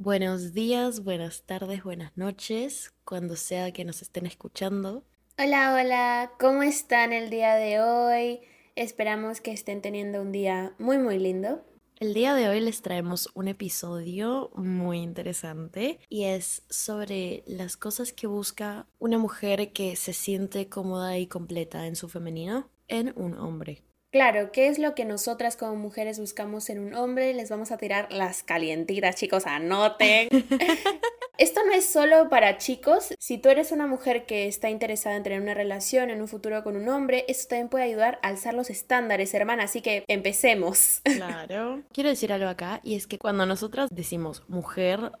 Buenos días, buenas tardes, buenas noches, cuando sea que nos estén escuchando. Hola, hola, ¿cómo están el día de hoy? Esperamos que estén teniendo un día muy, muy lindo. El día de hoy les traemos un episodio muy interesante y es sobre las cosas que busca una mujer que se siente cómoda y completa en su femenino en un hombre. Claro, ¿qué es lo que nosotras como mujeres buscamos en un hombre? Les vamos a tirar las calientitas, chicos, anoten. Esto no es solo para chicos. Si tú eres una mujer que está interesada en tener una relación en un futuro con un hombre, esto también puede ayudar a alzar los estándares, hermana. Así que empecemos. Claro. Quiero decir algo acá, y es que cuando nosotras decimos mujer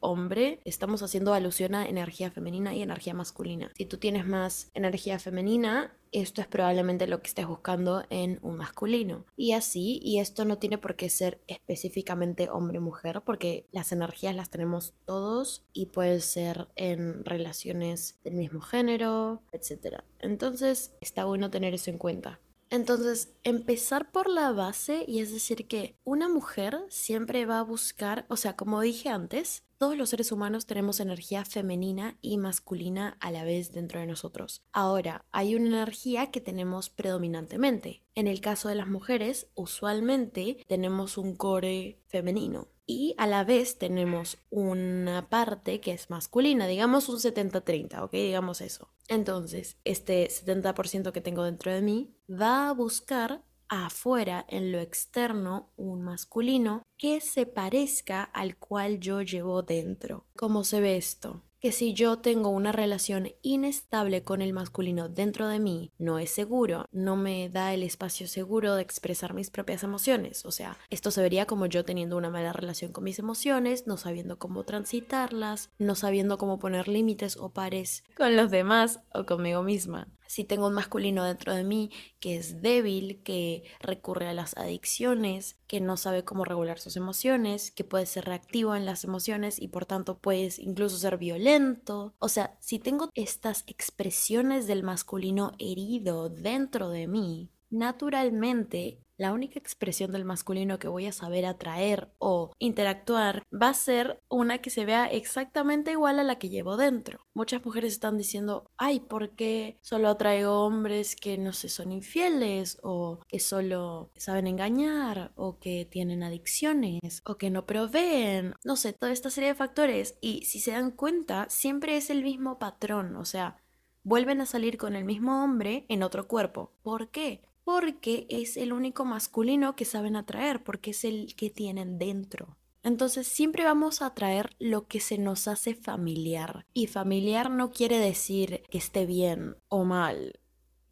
hombre, estamos haciendo alusión a energía femenina y energía masculina. Si tú tienes más energía femenina, esto es probablemente lo que estés buscando en un masculino. Y así, y esto no tiene por qué ser específicamente hombre-mujer, porque las energías las tenemos todos y puede ser en relaciones del mismo género, etc. Entonces, está bueno tener eso en cuenta. Entonces, empezar por la base y es decir que una mujer siempre va a buscar, o sea, como dije antes, todos los seres humanos tenemos energía femenina y masculina a la vez dentro de nosotros. Ahora, hay una energía que tenemos predominantemente. En el caso de las mujeres, usualmente tenemos un core femenino y a la vez tenemos una parte que es masculina, digamos un 70-30, ¿ok? Digamos eso. Entonces, este 70% que tengo dentro de mí va a buscar afuera, en lo externo, un masculino que se parezca al cual yo llevo dentro. ¿Cómo se ve esto? que si yo tengo una relación inestable con el masculino dentro de mí, no es seguro, no me da el espacio seguro de expresar mis propias emociones. O sea, esto se vería como yo teniendo una mala relación con mis emociones, no sabiendo cómo transitarlas, no sabiendo cómo poner límites o pares con los demás o conmigo misma si tengo un masculino dentro de mí que es débil, que recurre a las adicciones, que no sabe cómo regular sus emociones, que puede ser reactivo en las emociones y por tanto puede incluso ser violento. O sea, si tengo estas expresiones del masculino herido dentro de mí, naturalmente la única expresión del masculino que voy a saber atraer o interactuar va a ser una que se vea exactamente igual a la que llevo dentro. Muchas mujeres están diciendo, ay, ¿por qué solo atraigo hombres que no sé, son infieles o que solo saben engañar o que tienen adicciones o que no proveen? No sé, toda esta serie de factores. Y si se dan cuenta, siempre es el mismo patrón, o sea, vuelven a salir con el mismo hombre en otro cuerpo. ¿Por qué? Porque es el único masculino que saben atraer, porque es el que tienen dentro. Entonces siempre vamos a atraer lo que se nos hace familiar. Y familiar no quiere decir que esté bien o mal.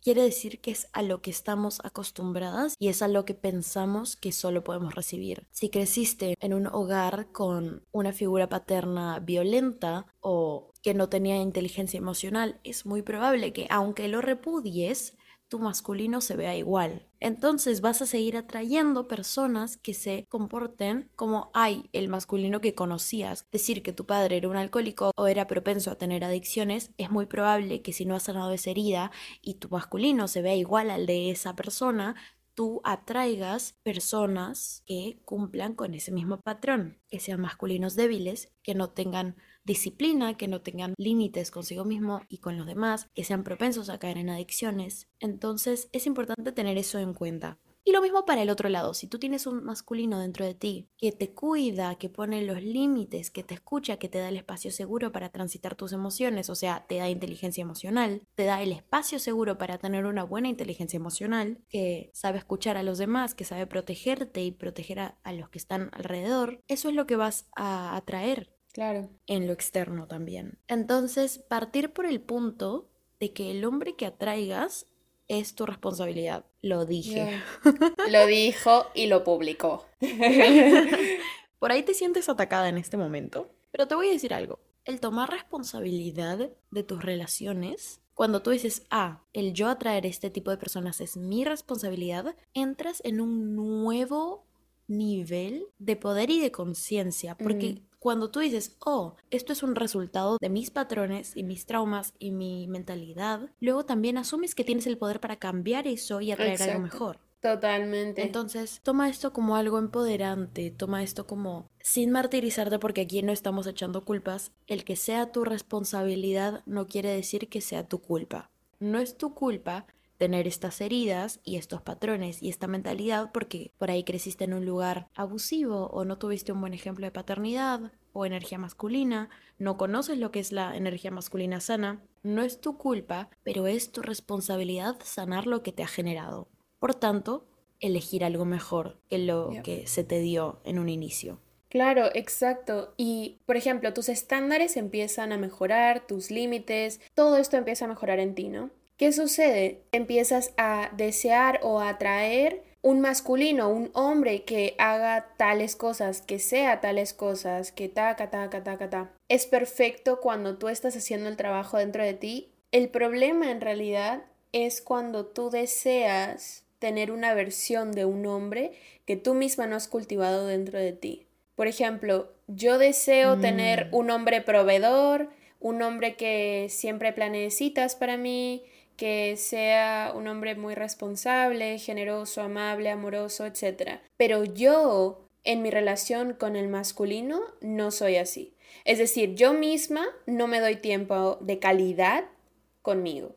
Quiere decir que es a lo que estamos acostumbradas y es a lo que pensamos que solo podemos recibir. Si creciste en un hogar con una figura paterna violenta o que no tenía inteligencia emocional, es muy probable que aunque lo repudies, tu masculino se vea igual. Entonces vas a seguir atrayendo personas que se comporten como hay el masculino que conocías. Decir que tu padre era un alcohólico o era propenso a tener adicciones, es muy probable que si no has sanado esa herida y tu masculino se vea igual al de esa persona, tú atraigas personas que cumplan con ese mismo patrón, que sean masculinos débiles, que no tengan disciplina, que no tengan límites consigo mismo y con los demás, que sean propensos a caer en adicciones. Entonces es importante tener eso en cuenta. Y lo mismo para el otro lado, si tú tienes un masculino dentro de ti que te cuida, que pone los límites, que te escucha, que te da el espacio seguro para transitar tus emociones, o sea, te da inteligencia emocional, te da el espacio seguro para tener una buena inteligencia emocional, que sabe escuchar a los demás, que sabe protegerte y proteger a, a los que están alrededor, eso es lo que vas a atraer Claro. En lo externo también. Entonces, partir por el punto de que el hombre que atraigas es tu responsabilidad. Lo dije. Lo dijo y lo publicó. por ahí te sientes atacada en este momento, pero te voy a decir algo. el tomar responsabilidad de tus relaciones cuando tú dices, ah, el yo atraer este tipo de personas es mi responsabilidad, entras en un nuevo nivel de poder y de conciencia, porque cuando tú dices, oh, esto es un resultado de mis patrones y mis traumas y mi mentalidad, luego también asumes que tienes el poder para cambiar eso y atraer algo mejor. Totalmente. Entonces, toma esto como algo empoderante, toma esto como sin martirizarte porque aquí no estamos echando culpas. El que sea tu responsabilidad no quiere decir que sea tu culpa. No es tu culpa tener estas heridas y estos patrones y esta mentalidad porque por ahí creciste en un lugar abusivo o no tuviste un buen ejemplo de paternidad o energía masculina, no conoces lo que es la energía masculina sana, no es tu culpa, pero es tu responsabilidad sanar lo que te ha generado. Por tanto, elegir algo mejor que lo que se te dio en un inicio. Claro, exacto. Y, por ejemplo, tus estándares empiezan a mejorar, tus límites, todo esto empieza a mejorar en ti, ¿no? ¿Qué sucede? Empiezas a desear o a atraer un masculino, un hombre que haga tales cosas, que sea tales cosas, que taca, taca, taca, ta. Es perfecto cuando tú estás haciendo el trabajo dentro de ti. El problema en realidad es cuando tú deseas tener una versión de un hombre que tú misma no has cultivado dentro de ti. Por ejemplo, yo deseo tener mm. un hombre proveedor, un hombre que siempre planee citas para mí, que sea un hombre muy responsable, generoso, amable, amoroso, etc. Pero yo, en mi relación con el masculino, no soy así. Es decir, yo misma no me doy tiempo de calidad conmigo.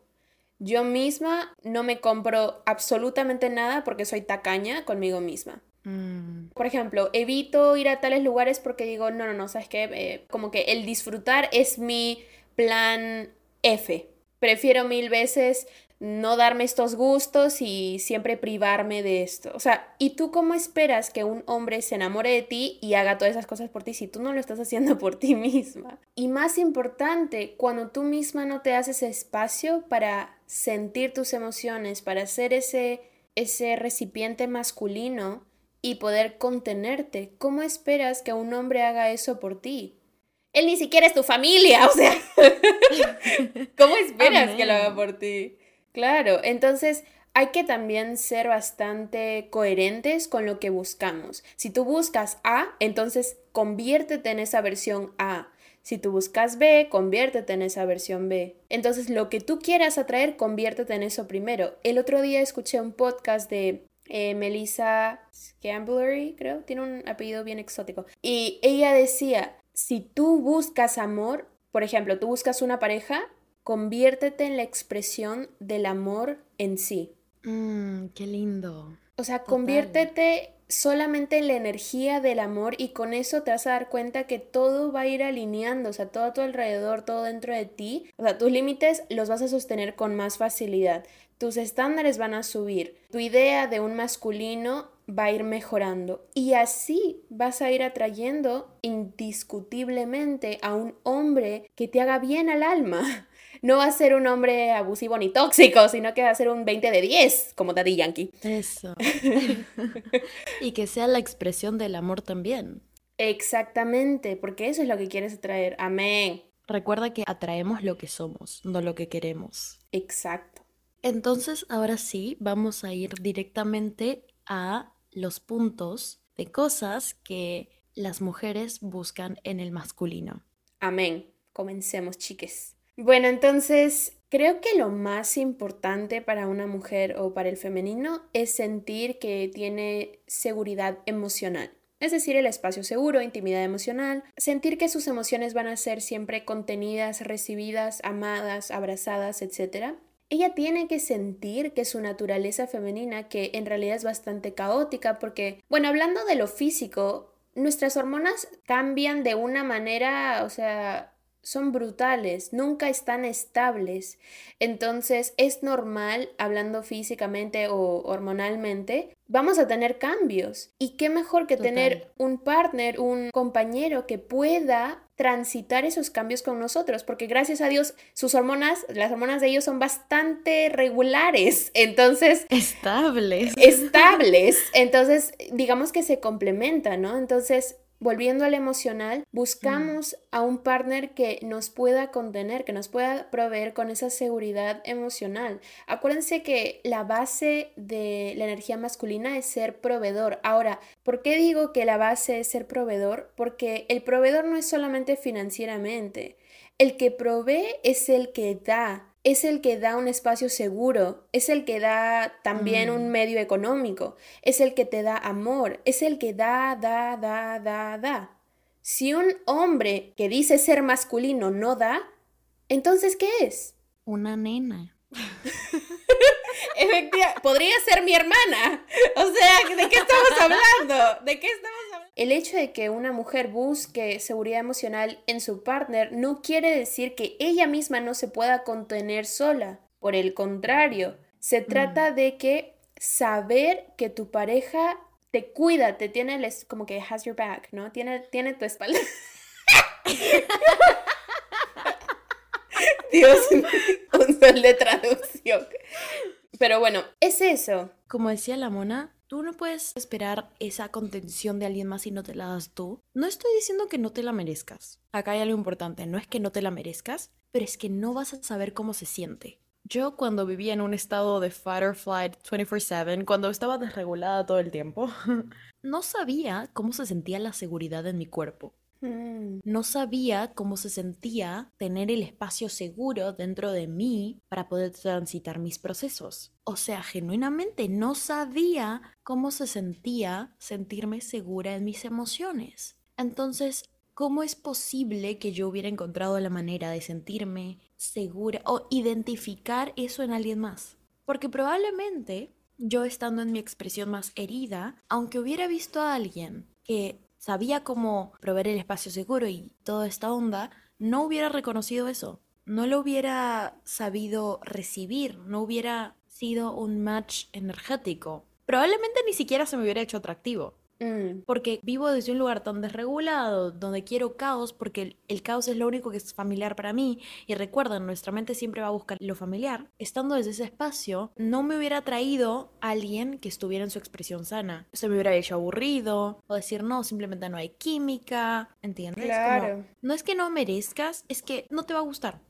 Yo misma no me compro absolutamente nada porque soy tacaña conmigo misma. Mm. Por ejemplo, evito ir a tales lugares porque digo, no, no, no, ¿sabes qué? Eh, como que el disfrutar es mi plan F. Prefiero mil veces no darme estos gustos y siempre privarme de esto. O sea, ¿y tú cómo esperas que un hombre se enamore de ti y haga todas esas cosas por ti si tú no lo estás haciendo por ti misma? Y más importante, cuando tú misma no te haces espacio para sentir tus emociones, para ser ese, ese recipiente masculino y poder contenerte, ¿cómo esperas que un hombre haga eso por ti? Él ni siquiera es tu familia, o sea, ¿cómo esperas que lo haga por ti? Claro, entonces hay que también ser bastante coherentes con lo que buscamos. Si tú buscas A, entonces conviértete en esa versión A. Si tú buscas B, conviértete en esa versión B. Entonces, lo que tú quieras atraer, conviértete en eso primero. El otro día escuché un podcast de eh, Melissa Scamblery, creo, tiene un apellido bien exótico. Y ella decía, si tú buscas amor, por ejemplo, tú buscas una pareja, conviértete en la expresión del amor en sí. Mmm, qué lindo. O sea, conviértete solamente en la energía del amor y con eso te vas a dar cuenta que todo va a ir alineando, o sea, todo a tu alrededor, todo dentro de ti, o sea, tus límites los vas a sostener con más facilidad, tus estándares van a subir, tu idea de un masculino va a ir mejorando y así vas a ir atrayendo indiscutiblemente a un hombre que te haga bien al alma, no va a ser un hombre abusivo ni tóxico, sino que va a ser un 20 de 10, como Daddy Yankee. Eso. y que sea la expresión del amor también. Exactamente, porque eso es lo que quieres atraer. Amén. Recuerda que atraemos lo que somos, no lo que queremos. Exacto. Entonces, ahora sí, vamos a ir directamente a los puntos de cosas que las mujeres buscan en el masculino. Amén. Comencemos, chiques. Bueno, entonces creo que lo más importante para una mujer o para el femenino es sentir que tiene seguridad emocional. Es decir, el espacio seguro, intimidad emocional, sentir que sus emociones van a ser siempre contenidas, recibidas, amadas, abrazadas, etc. Ella tiene que sentir que su naturaleza femenina, que en realidad es bastante caótica, porque, bueno, hablando de lo físico, nuestras hormonas cambian de una manera, o sea, son brutales, nunca están estables. Entonces es normal, hablando físicamente o hormonalmente, vamos a tener cambios. Y qué mejor que tener un partner, un compañero que pueda transitar esos cambios con nosotros, porque gracias a Dios sus hormonas, las hormonas de ellos son bastante regulares, entonces... Estables. Estables, entonces digamos que se complementan, ¿no? Entonces volviendo al emocional, buscamos a un partner que nos pueda contener, que nos pueda proveer con esa seguridad emocional. Acuérdense que la base de la energía masculina es ser proveedor. Ahora, ¿por qué digo que la base es ser proveedor? Porque el proveedor no es solamente financieramente. El que provee es el que da, es el que da un espacio seguro, es el que da también un Mm. medio económico, es el que te da amor, es el que da, da, da, da, da. Si un hombre que dice ser masculino no da, entonces ¿qué es? Una nena. Efectivamente, podría ser mi hermana. O sea, ¿de qué estamos hablando? ¿De qué estamos hablando? El hecho de que una mujer busque seguridad emocional en su partner no quiere decir que ella misma no se pueda contener sola. Por el contrario, se trata de que saber que tu pareja te cuida, te tiene el es- como que has your back, ¿no? Tiene, tiene tu espalda. Dios un sol de traducción. Pero bueno, es eso. Como decía la mona, tú no puedes esperar esa contención de alguien más si no te la das tú. No estoy diciendo que no te la merezcas. Acá hay algo importante, no es que no te la merezcas, pero es que no vas a saber cómo se siente. Yo cuando vivía en un estado de fight or flight 24/7, cuando estaba desregulada todo el tiempo, no sabía cómo se sentía la seguridad en mi cuerpo. Mm, No sabía cómo se sentía tener el espacio seguro dentro de mí para poder transitar mis procesos. O sea, genuinamente no sabía cómo se sentía sentirme segura en mis emociones. Entonces, ¿cómo es posible que yo hubiera encontrado la manera de sentirme segura o identificar eso en alguien más? Porque probablemente yo estando en mi expresión más herida, aunque hubiera visto a alguien que sabía cómo proveer el espacio seguro y toda esta onda, no hubiera reconocido eso. No lo hubiera sabido recibir, no hubiera sido un match energético. Probablemente ni siquiera se me hubiera hecho atractivo. Mm, Porque vivo desde un lugar tan desregulado, donde quiero caos, porque el, el caos es lo único que es familiar para mí. Y recuerden, nuestra mente siempre va a buscar lo familiar. Estando desde ese espacio, no me hubiera traído a alguien que estuviera en su expresión sana. Se me hubiera hecho aburrido, o decir, no, simplemente no hay química, ¿entiendes? Como, Claro. no es que no merezcas, es que no te va a gustar.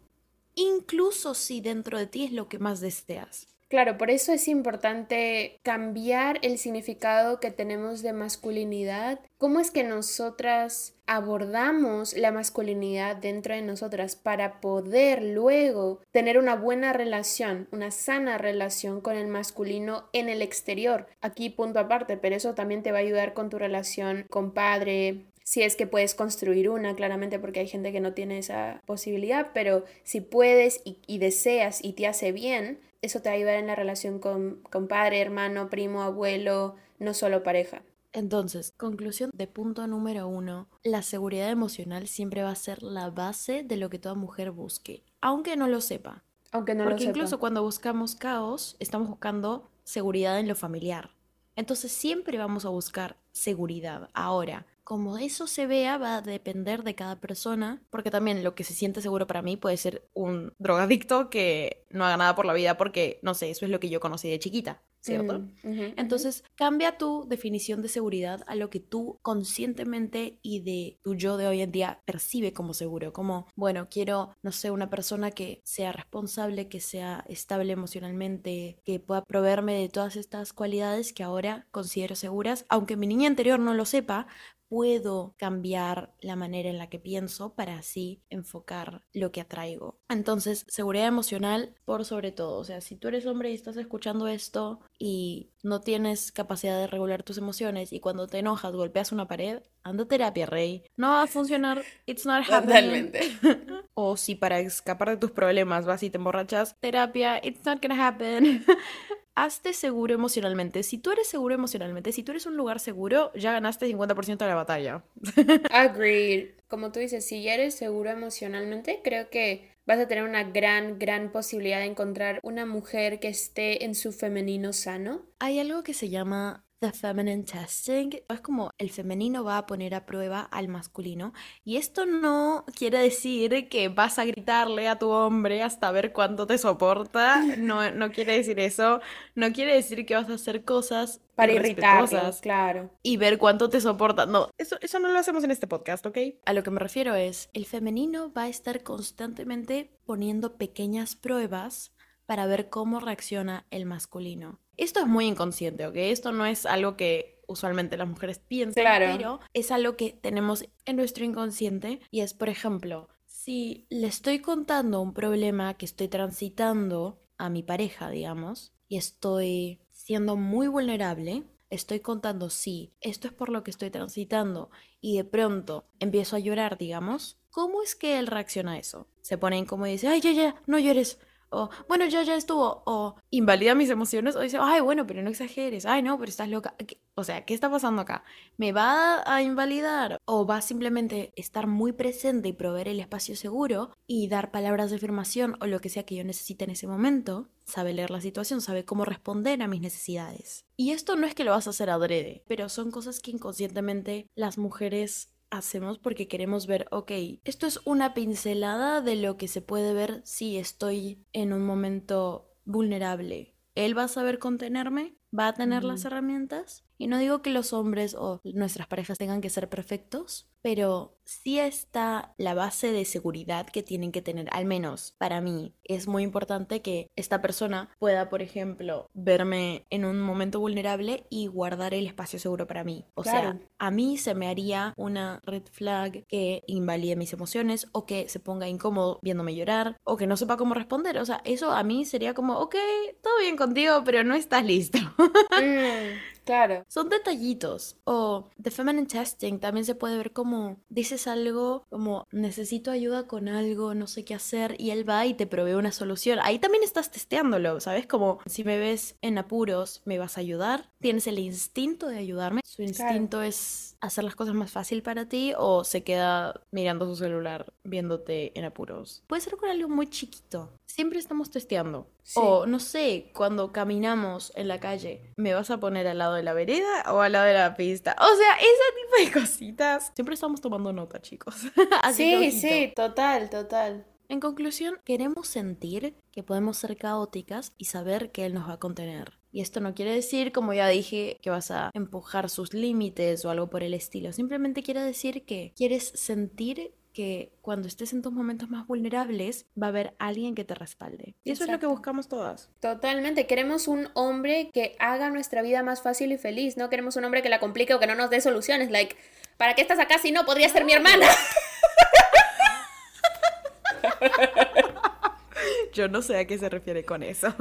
Incluso si dentro de ti es lo que más deseas. Claro, por eso es importante cambiar el significado que tenemos de masculinidad. ¿Cómo es que nosotras abordamos la masculinidad dentro de nosotras para poder luego tener una buena relación, una sana relación con el masculino en el exterior? Aquí punto aparte, pero eso también te va a ayudar con tu relación con padre, si es que puedes construir una, claramente porque hay gente que no tiene esa posibilidad, pero si puedes y, y deseas y te hace bien, eso te va a ayudar en la relación con, con padre, hermano, primo, abuelo, no solo pareja. Entonces, conclusión de punto número uno, la seguridad emocional siempre va a ser la base de lo que toda mujer busque, aunque no lo sepa. Aunque no lo Porque sepa. incluso cuando buscamos caos, estamos buscando seguridad en lo familiar. Entonces siempre vamos a buscar seguridad. Ahora, como eso se vea, va a depender de cada persona, porque también lo que se siente seguro para mí puede ser un drogadicto que no haga nada por la vida porque, no sé, eso es lo que yo conocí de chiquita, ¿cierto? Mm, ujú, ujú. Entonces, cambia tu definición de seguridad a lo que tú conscientemente y de tu yo de hoy en día percibe como seguro. Como, bueno, quiero, no sé, una persona que sea responsable, que sea estable emocionalmente, que pueda proveerme de todas estas cualidades que ahora considero seguras, aunque mi niña anterior no lo sepa. Puedo cambiar la manera en la que pienso para así enfocar lo que atraigo. Entonces, seguridad emocional por sobre todo. O sea, si tú eres hombre y estás escuchando esto y no tienes capacidad de regular tus emociones y cuando te enojas golpeas una pared, anda a terapia, rey. No va a funcionar. It's not happening. Totalmente. O si para escapar de tus problemas vas y te emborrachas, terapia, it's not gonna happen. Hazte seguro emocionalmente. Si tú eres seguro emocionalmente, si tú eres un lugar seguro, ya ganaste 50% de la batalla. Agreed. Como tú dices, si ya eres seguro emocionalmente, creo que vas a tener una gran, gran posibilidad de encontrar una mujer que esté en su femenino sano. Hay algo que se llama the feminine testing. Es como el femenino va a poner a prueba al masculino. Y esto no quiere decir que vas a gritarle a tu hombre hasta ver cuánto te soporta. No, no quiere decir eso. No quiere decir que vas a hacer cosas para irritarlo, claro. Y ver cuánto te soporta. No, eso, eso no lo hacemos en este podcast, ¿ok? A lo que me refiero es, el femenino va a estar constantemente poniendo pequeñas pruebas para ver cómo reacciona el masculino. Esto es muy inconsciente, ¿ok? Esto no es algo que usualmente las mujeres piensan, pero es algo que tenemos en nuestro inconsciente y es, por ejemplo, si le estoy contando un problema que estoy transitando a mi pareja, digamos, y estoy siendo muy vulnerable, estoy contando, sí, esto es por lo que estoy transitando y de pronto empiezo a llorar, digamos, ¿cómo es que él reacciona a eso? Se pone como y dice, ay, ya, ya, no llores, o, bueno, ya, ya estuvo. O, invalida mis emociones. O dice, ay, bueno, pero no exageres. Ay, no, pero estás loca. O sea, ¿qué está pasando acá? ¿Me va a invalidar? ¿O va simplemente estar muy presente y proveer el espacio seguro y dar palabras de afirmación o lo que sea que yo necesite en ese momento? Sabe leer la situación, sabe cómo responder a mis necesidades. Y esto no es que lo vas a hacer adrede, pero son cosas que inconscientemente las mujeres hacemos porque queremos ver, ok, esto es una pincelada de lo que se puede ver si estoy en un momento vulnerable. Él va a saber contenerme, va a tener las herramientas. Y no digo que los hombres o nuestras parejas tengan que ser perfectos, pero sí está la base de seguridad que tienen que tener, al menos para mí. Es muy importante que esta persona pueda, por ejemplo, verme en un momento vulnerable y guardar el espacio seguro para mí. O sea, a mí se me haría una red flag que invalide mis emociones o que se ponga incómodo viéndome llorar o que no sepa cómo responder. O sea, eso a mí sería como, ok, todo bien contigo, pero no estás listo. Mm, claro. Son detallitos. O The Feminine Testing también se puede ver como dices algo como necesito ayuda con algo, no sé qué hacer, y él va y te provee una solución. Ahí también estás testeándolo, ¿sabes? Como si me ves en apuros, ¿me vas a ayudar? ¿Tienes el instinto de ayudarme? Su instinto es hacer las cosas más fácil para ti o se queda mirando su celular viéndote en apuros. Puede ser con algo muy chiquito. Siempre estamos testeando. O no sé, cuando caminamos en la calle, ¿me vas a poner al lado de la vereda o al lado de la pista? O sea, ese tipo de cositas. Siempre estamos tomando nota, chicos. sí, sí, total, total. En conclusión, queremos sentir que podemos ser caóticas y saber que Él nos va a contener. Y esto no quiere decir, como ya dije, que vas a empujar sus límites o algo por el estilo. Simplemente quiere decir que quieres sentir que cuando estés en tus momentos más vulnerables va a haber alguien que te respalde. Y eso es lo que buscamos todas. Totalmente. Queremos un hombre que haga nuestra vida más fácil y feliz. No queremos un hombre que la complique o que no nos dé soluciones. Like, ¿para qué estás acá si no podría ser mi hermana? Yo no sé a qué se refiere con eso.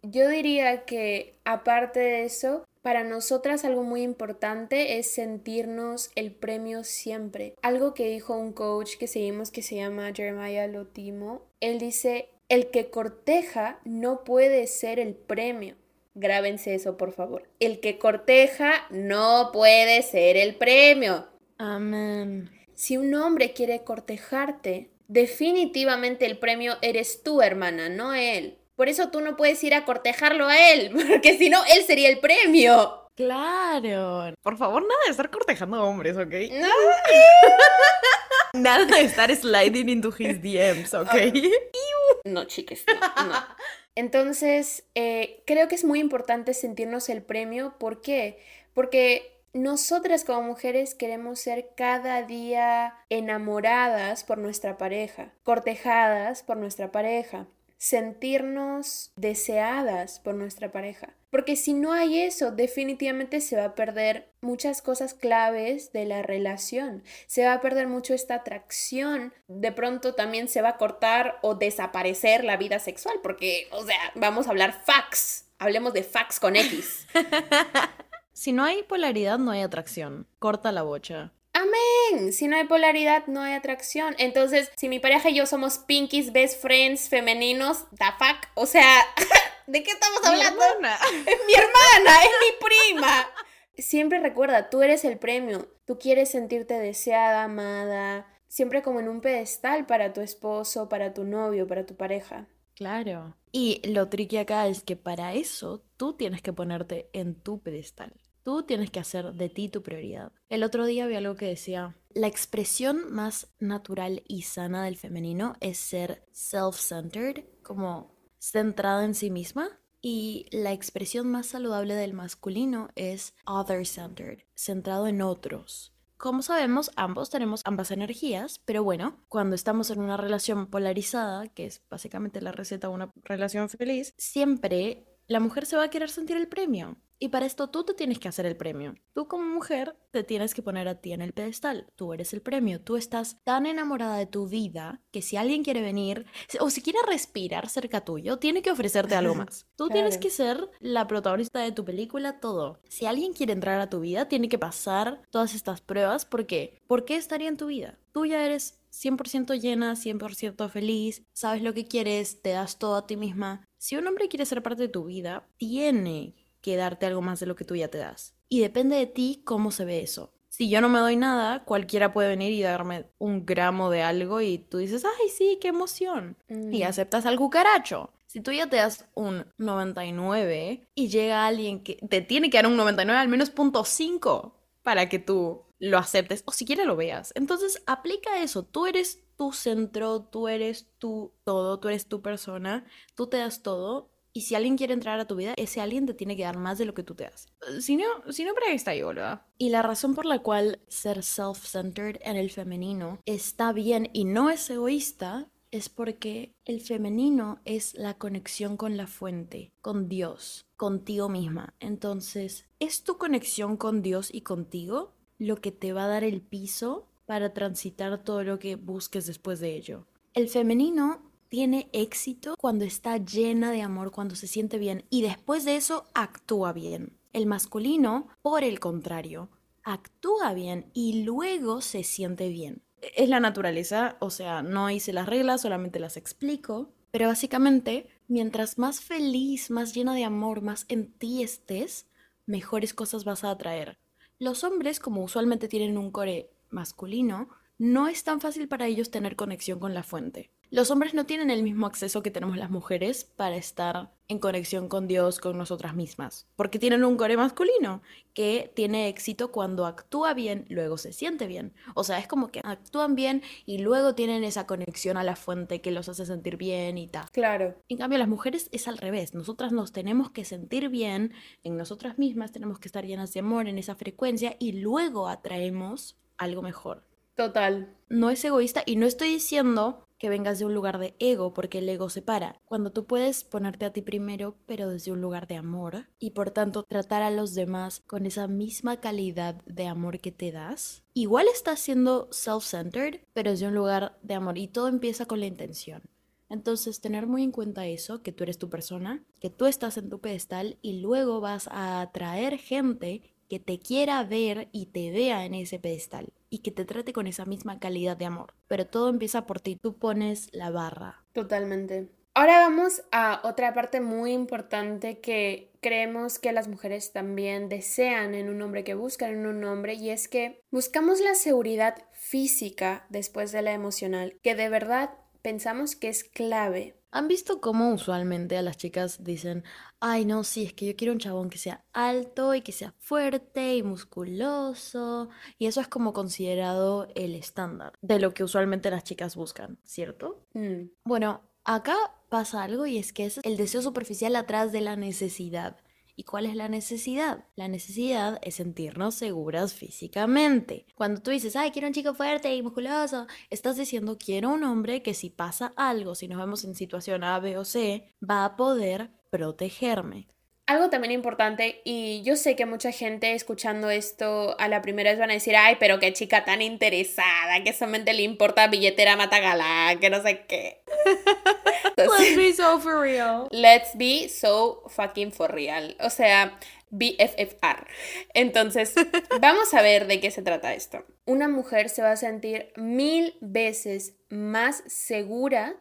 Yo diría que aparte de eso, para nosotras algo muy importante es sentirnos el premio siempre. Algo que dijo un coach que seguimos que se llama Jeremiah Lotimo. Él dice, el que corteja no puede ser el premio. Grábense eso, por favor. El que corteja no puede ser el premio. Amén. Si un hombre quiere cortejarte, definitivamente el premio eres tú, hermana, no él. Por eso tú no puedes ir a cortejarlo a él, porque si no, él sería el premio. Claro. Por favor, nada de estar cortejando a hombres, ¿ok? No. nada de estar sliding into his DMs, ¿ok? no, chiques, no. Entonces, eh, creo que es muy importante sentirnos el premio. ¿Por qué? Porque nosotras como mujeres queremos ser cada día enamoradas por nuestra pareja, cortejadas por nuestra pareja sentirnos deseadas por nuestra pareja. Porque si no hay eso, definitivamente se va a perder muchas cosas claves de la relación. Se va a perder mucho esta atracción. De pronto también se va a cortar o desaparecer la vida sexual. Porque, o sea, vamos a hablar fax. Hablemos de fax con X. si no hay polaridad, no hay atracción. Corta la bocha. Si no hay polaridad, no hay atracción. Entonces, si mi pareja y yo somos pinkies, best friends, femeninos, the fuck. O sea, ¿de qué estamos hablando? Mi hermana. Es mi hermana, es mi prima. Siempre recuerda, tú eres el premio. Tú quieres sentirte deseada, amada, siempre como en un pedestal para tu esposo, para tu novio, para tu pareja. Claro. Y lo tricky acá es que para eso tú tienes que ponerte en tu pedestal. Tú tienes que hacer de ti tu prioridad. El otro día vi algo que decía, la expresión más natural y sana del femenino es ser self-centered, como centrada en sí misma. Y la expresión más saludable del masculino es other-centered, centrado en otros. Como sabemos, ambos tenemos ambas energías, pero bueno, cuando estamos en una relación polarizada, que es básicamente la receta de una relación feliz, siempre la mujer se va a querer sentir el premio. Y para esto tú te tienes que hacer el premio. Tú como mujer te tienes que poner a ti en el pedestal. Tú eres el premio. Tú estás tan enamorada de tu vida que si alguien quiere venir o si quiere respirar cerca tuyo, tiene que ofrecerte algo más. Tú tienes que ser la protagonista de tu película, todo. Si alguien quiere entrar a tu vida, tiene que pasar todas estas pruebas. ¿Por qué? ¿Por qué estaría en tu vida? Tú ya eres 100% llena, 100% feliz, sabes lo que quieres, te das todo a ti misma. Si un hombre quiere ser parte de tu vida, tiene que darte algo más de lo que tú ya te das. Y depende de ti cómo se ve eso. Si yo no me doy nada, cualquiera puede venir y darme un gramo de algo y tú dices, ay, sí, qué emoción. Y mm. aceptas al cucaracho. Si tú ya te das un 99 y llega alguien que te tiene que dar un 99 al menos punto 5 para que tú lo aceptes o siquiera lo veas. Entonces aplica eso. Tú eres tu centro, tú eres tu todo, tú eres tu persona, tú te das todo y si alguien quiere entrar a tu vida, ese alguien te tiene que dar más de lo que tú te das. Si no, si no, para está ahí, ¿verdad? Y la razón por la cual ser self-centered en el femenino está bien y no es egoísta es porque el femenino es la conexión con la fuente, con Dios, contigo misma. Entonces, es tu conexión con Dios y contigo lo que te va a dar el piso para transitar todo lo que busques después de ello. El femenino tiene éxito cuando está llena de amor, cuando se siente bien y después de eso actúa bien. El masculino, por el contrario, actúa bien y luego se siente bien. Es la naturaleza, o sea, no hice las reglas, solamente las explico, pero básicamente, mientras más feliz, más llena de amor, más en ti estés, mejores cosas vas a atraer. Los hombres, como usualmente tienen un core masculino, no es tan fácil para ellos tener conexión con la fuente. Los hombres no tienen el mismo acceso que tenemos las mujeres para estar en conexión con Dios, con nosotras mismas, porque tienen un core masculino que tiene éxito cuando actúa bien, luego se siente bien. O sea, es como que actúan bien y luego tienen esa conexión a la fuente que los hace sentir bien y tal. Claro. En cambio, las mujeres es al revés. Nosotras nos tenemos que sentir bien en nosotras mismas, tenemos que estar llenas de amor en esa frecuencia y luego atraemos algo mejor. Total. No es egoísta y no estoy diciendo que vengas de un lugar de ego, porque el ego separa. Cuando tú puedes ponerte a ti primero, pero desde un lugar de amor, y por tanto tratar a los demás con esa misma calidad de amor que te das, igual estás siendo self-centered, pero desde un lugar de amor, y todo empieza con la intención. Entonces, tener muy en cuenta eso, que tú eres tu persona, que tú estás en tu pedestal y luego vas a atraer gente que te quiera ver y te vea en ese pedestal y que te trate con esa misma calidad de amor. Pero todo empieza por ti, tú pones la barra. Totalmente. Ahora vamos a otra parte muy importante que creemos que las mujeres también desean en un hombre, que buscan en un hombre, y es que buscamos la seguridad física después de la emocional, que de verdad pensamos que es clave ¿Han visto cómo usualmente a las chicas dicen, ay no, sí, es que yo quiero un chabón que sea alto y que sea fuerte y musculoso? Y eso es como considerado el estándar de lo que usualmente las chicas buscan, ¿cierto? Mm. Bueno, acá pasa algo y es que es el deseo superficial atrás de la necesidad. ¿Y cuál es la necesidad? La necesidad es sentirnos seguras físicamente. Cuando tú dices, ay, quiero un chico fuerte y musculoso, estás diciendo, quiero un hombre que si pasa algo, si nos vemos en situación A, B o C, va a poder protegerme. Algo también importante, y yo sé que mucha gente escuchando esto a la primera vez van a decir, ay, pero qué chica tan interesada, que solamente le importa billetera matagala, que no sé qué. let's be so for real. Let's be so fucking for real. O sea, BFFR. Entonces, vamos a ver de qué se trata esto. Una mujer se va a sentir mil veces más segura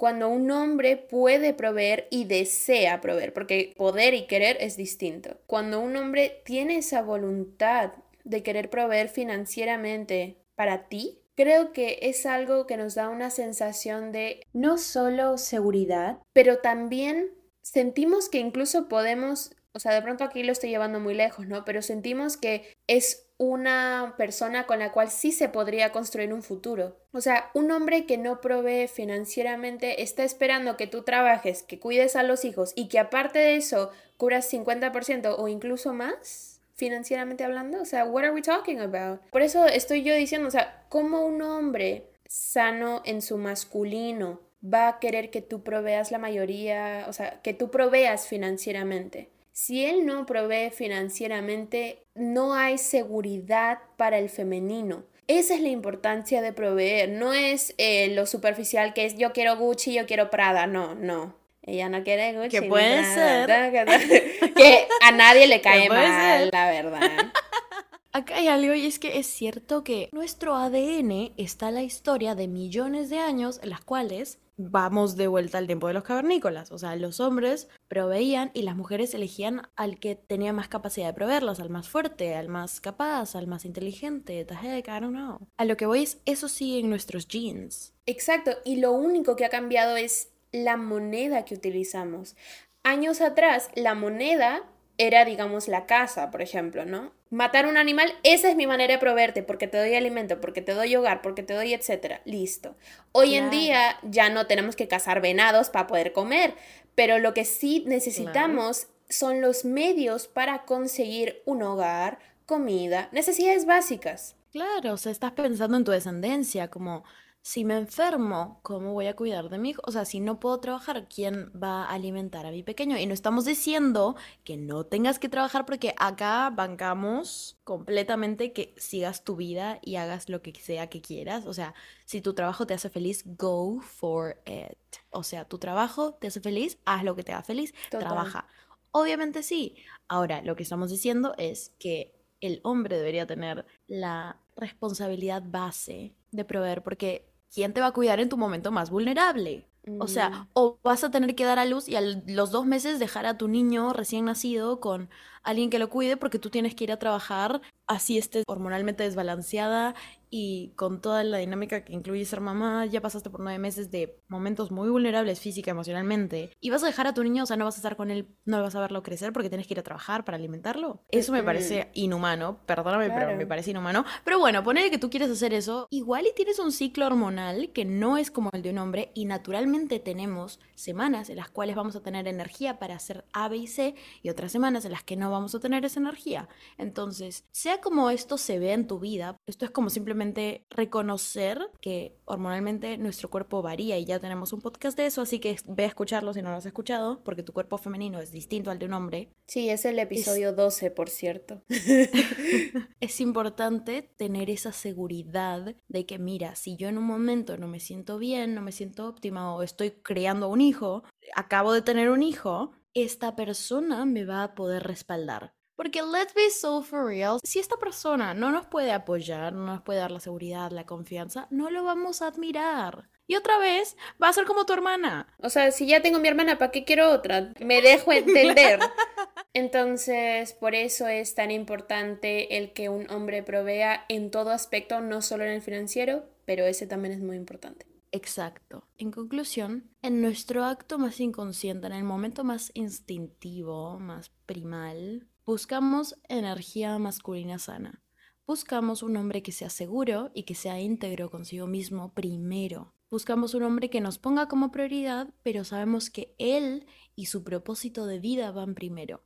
cuando un hombre puede proveer y desea proveer, porque poder y querer es distinto. Cuando un hombre tiene esa voluntad de querer proveer financieramente para ti, creo que es algo que nos da una sensación de no solo seguridad, pero también sentimos que incluso podemos, o sea, de pronto aquí lo estoy llevando muy lejos, ¿no? Pero sentimos que es una persona con la cual sí se podría construir un futuro. O sea, un hombre que no provee financieramente está esperando que tú trabajes, que cuides a los hijos y que aparte de eso curas 50% o incluso más financieramente hablando. O sea, what are we talking about? Por eso estoy yo diciendo, o sea, ¿cómo un hombre sano en su masculino va a querer que tú proveas la mayoría, o sea, que tú proveas financieramente? Si él no provee financieramente, no hay seguridad para el femenino. Esa es la importancia de proveer, no es eh, lo superficial que es yo quiero Gucci, yo quiero Prada, no, no. Ella no quiere Gucci. Que puede ser. Que a nadie le cae mal, la verdad. Acá hay algo y es que es cierto que nuestro ADN está la historia de millones de años en las cuales vamos de vuelta al tiempo de los cavernícolas. O sea, los hombres proveían y las mujeres elegían al que tenía más capacidad de proveerlas, al más fuerte, al más capaz, al más inteligente. Heck, I don't know. A lo que voy es, eso sí en nuestros jeans. Exacto, y lo único que ha cambiado es la moneda que utilizamos. Años atrás, la moneda era, digamos, la casa, por ejemplo, ¿no? Matar un animal, esa es mi manera de proveerte, porque te doy alimento, porque te doy hogar, porque te doy etcétera. Listo. Hoy en día ya no tenemos que cazar venados para poder comer, pero lo que sí necesitamos son los medios para conseguir un hogar, comida, necesidades básicas. Claro, o sea, estás pensando en tu descendencia, como si me enfermo, ¿cómo voy a cuidar de mi hijo? O sea, si no puedo trabajar, ¿quién va a alimentar a mi pequeño? Y no estamos diciendo que no tengas que trabajar porque acá bancamos completamente que sigas tu vida y hagas lo que sea que quieras. O sea, si tu trabajo te hace feliz, go for it. O sea, tu trabajo te hace feliz, haz lo que te haga feliz, trabaja. Obviamente sí. Ahora, lo que estamos diciendo es que el hombre debería tener la responsabilidad base de proveer, porque ¿quién te va a cuidar en tu momento más vulnerable? O sea, o vas a tener que dar a luz y a los dos meses dejar a tu niño recién nacido con alguien que lo cuide porque tú tienes que ir a trabajar así estés hormonalmente desbalanceada y con toda la dinámica que incluye ser mamá, ya pasaste por nueve meses de momentos muy vulnerables física, emocionalmente, y vas a dejar a tu niño, o sea, no vas a estar con él, no vas a verlo crecer porque tienes que ir a trabajar para alimentarlo. Eso me parece inhumano, perdóname, pero me parece inhumano. Pero bueno, ponele que tú quieres hacer eso, igual y tienes un ciclo hormonal que no es como el de un hombre y naturalmente tenemos semanas en las cuales vamos a tener energía para hacer A, B y C y otras semanas en las que no vamos a tener esa energía. Entonces, sea como esto se ve en tu vida, esto es como simplemente reconocer que hormonalmente nuestro cuerpo varía y ya tenemos un podcast de eso, así que ve a escucharlo si no lo has escuchado, porque tu cuerpo femenino es distinto al de un hombre. Sí, es el episodio 12, por cierto. es importante tener esa seguridad de que, mira, si yo en un momento no me siento bien, no me siento óptima o estoy creando un hijo, acabo de tener un hijo, esta persona me va a poder respaldar. Porque let's be so for real, si esta persona no nos puede apoyar, no nos puede dar la seguridad, la confianza, no lo vamos a admirar. Y otra vez va a ser como tu hermana. O sea, si ya tengo mi hermana, ¿para qué quiero otra? Me dejo entender. Entonces, por eso es tan importante el que un hombre provea en todo aspecto, no solo en el financiero, pero ese también es muy importante. Exacto. En conclusión, en nuestro acto más inconsciente, en el momento más instintivo, más primal, Buscamos energía masculina sana. Buscamos un hombre que sea seguro y que sea íntegro consigo mismo primero. Buscamos un hombre que nos ponga como prioridad, pero sabemos que él y su propósito de vida van primero.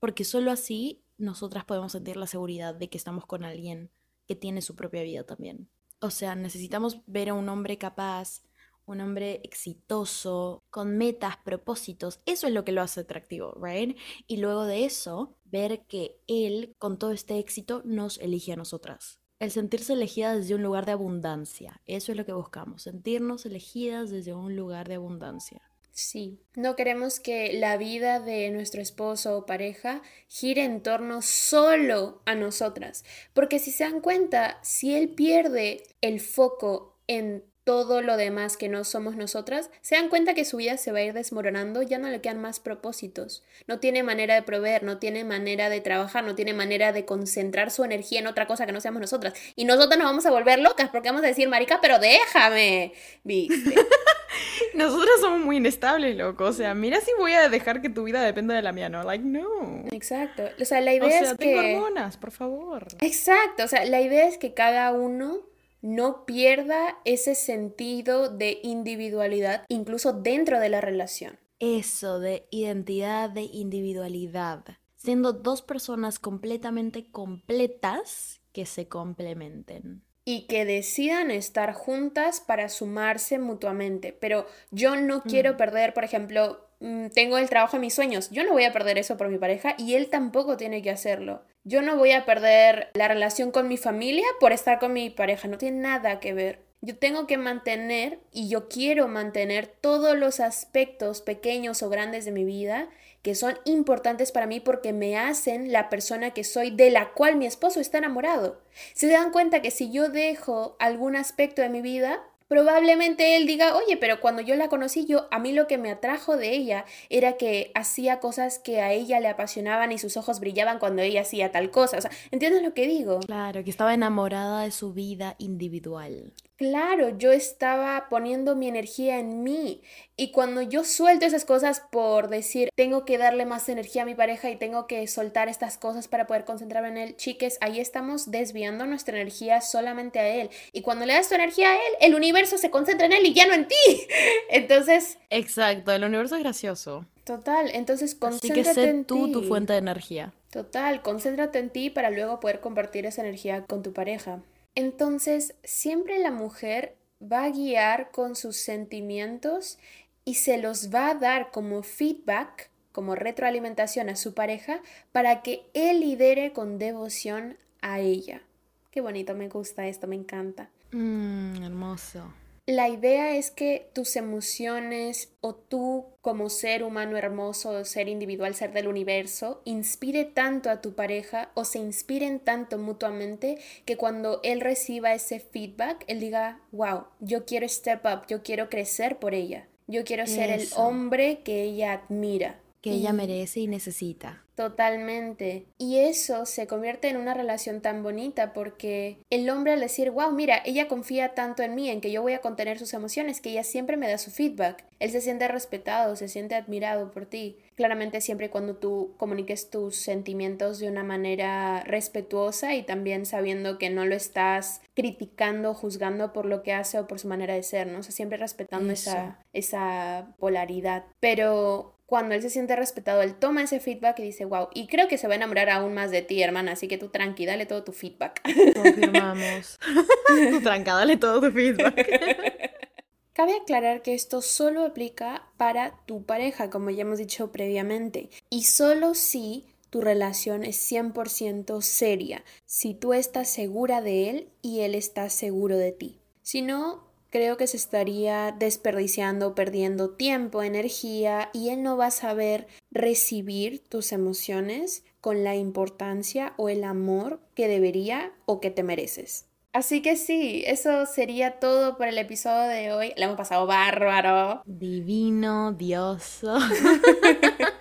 Porque solo así nosotras podemos sentir la seguridad de que estamos con alguien que tiene su propia vida también. O sea, necesitamos ver a un hombre capaz, un hombre exitoso, con metas, propósitos. Eso es lo que lo hace atractivo, ¿right? Y luego de eso, ver que él, con todo este éxito, nos elige a nosotras. El sentirse elegida desde un lugar de abundancia. Eso es lo que buscamos, sentirnos elegidas desde un lugar de abundancia. Sí, no queremos que la vida de nuestro esposo o pareja gire en torno solo a nosotras, porque si se dan cuenta, si él pierde el foco en todo lo demás que no somos nosotras, se dan cuenta que su vida se va a ir desmoronando, ya no le quedan más propósitos. No tiene manera de proveer, no tiene manera de trabajar, no tiene manera de concentrar su energía en otra cosa que no seamos nosotras. Y nosotras nos vamos a volver locas porque vamos a decir, marica, pero déjame. ¿Viste? Nosotras somos muy inestables, loco. O sea, mira si voy a dejar que tu vida dependa de la mía, ¿no? Like, no. Exacto. O sea, la idea o sea, es tengo que... hormonas, por favor. Exacto. O sea, la idea es que cada uno no pierda ese sentido de individualidad, incluso dentro de la relación. Eso de identidad, de individualidad. Siendo dos personas completamente completas que se complementen y que decidan estar juntas para sumarse mutuamente. Pero yo no quiero Mm. perder, por ejemplo, tengo el trabajo de mis sueños. Yo no voy a perder eso por mi pareja y él tampoco tiene que hacerlo. Yo no voy a perder la relación con mi familia por estar con mi pareja. No tiene nada que ver. Yo tengo que mantener y yo quiero mantener todos los aspectos pequeños o grandes de mi vida que son importantes para mí porque me hacen la persona que soy de la cual mi esposo está enamorado. Se dan cuenta que si yo dejo algún aspecto de mi vida, probablemente él diga, oye, pero cuando yo la conocí, yo a mí lo que me atrajo de ella era que hacía cosas que a ella le apasionaban y sus ojos brillaban cuando ella hacía tal cosa. O sea, ¿entiendes lo que digo? Claro, que estaba enamorada de su vida individual. Claro, yo estaba poniendo mi energía en mí y cuando yo suelto esas cosas por decir tengo que darle más energía a mi pareja y tengo que soltar estas cosas para poder concentrarme en él, chiques, ahí estamos desviando nuestra energía solamente a él y cuando le das tu energía a él, el universo se concentra en él y ya no en ti. Entonces, Exacto, el universo es gracioso. total, entonces Así concéntrate que sé en tú tu fuente de energía. Total, concéntrate en ti para luego poder compartir esa energía con tu pareja. Entonces, siempre la mujer va a guiar con sus sentimientos y se los va a dar como feedback, como retroalimentación a su pareja para que él lidere con devoción a ella. Qué bonito, me gusta esto, me encanta. Mmm, hermoso. La idea es que tus emociones o tú como ser humano hermoso, ser individual, ser del universo, inspire tanto a tu pareja o se inspiren tanto mutuamente que cuando él reciba ese feedback, él diga, wow, yo quiero step up, yo quiero crecer por ella, yo quiero ser el hombre que ella admira. Que ella merece y necesita. Totalmente. Y eso se convierte en una relación tan bonita porque el hombre al decir, wow, mira, ella confía tanto en mí, en que yo voy a contener sus emociones, que ella siempre me da su feedback. Él se siente respetado, se siente admirado por ti. Claramente siempre cuando tú comuniques tus sentimientos de una manera respetuosa y también sabiendo que no lo estás criticando, juzgando por lo que hace o por su manera de ser, ¿no? O sea, siempre respetando Eso. esa, esa polaridad. Pero cuando él se siente respetado, él toma ese feedback y dice, wow, y creo que se va a enamorar aún más de ti, hermana, así que tú tranqui, dale todo tu feedback. Confirmamos. Tú tranca, dale todo tu feedback. Cabe aclarar que esto solo aplica para tu pareja, como ya hemos dicho previamente, y solo si tu relación es 100% seria, si tú estás segura de él y él está seguro de ti. Si no, creo que se estaría desperdiciando, perdiendo tiempo, energía y él no va a saber recibir tus emociones con la importancia o el amor que debería o que te mereces. Así que sí, eso sería todo por el episodio de hoy. Le hemos pasado bárbaro. Divino, dioso.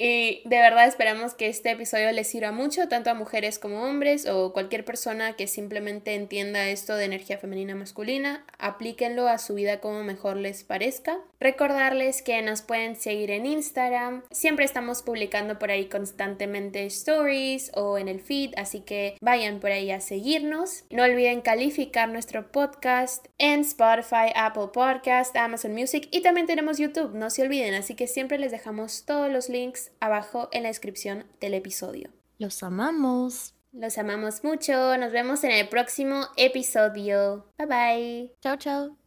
Y de verdad esperamos que este episodio les sirva mucho, tanto a mujeres como hombres o cualquier persona que simplemente entienda esto de energía femenina masculina. Aplíquenlo a su vida como mejor les parezca. Recordarles que nos pueden seguir en Instagram. Siempre estamos publicando por ahí constantemente stories o en el feed, así que vayan por ahí a seguirnos. No olviden calificar nuestro podcast en Spotify, Apple Podcast, Amazon Music y también tenemos YouTube, no se olviden, así que siempre les dejamos todos los links abajo en la descripción del episodio. Los amamos. Los amamos mucho, nos vemos en el próximo episodio. Bye bye. Chao, chao.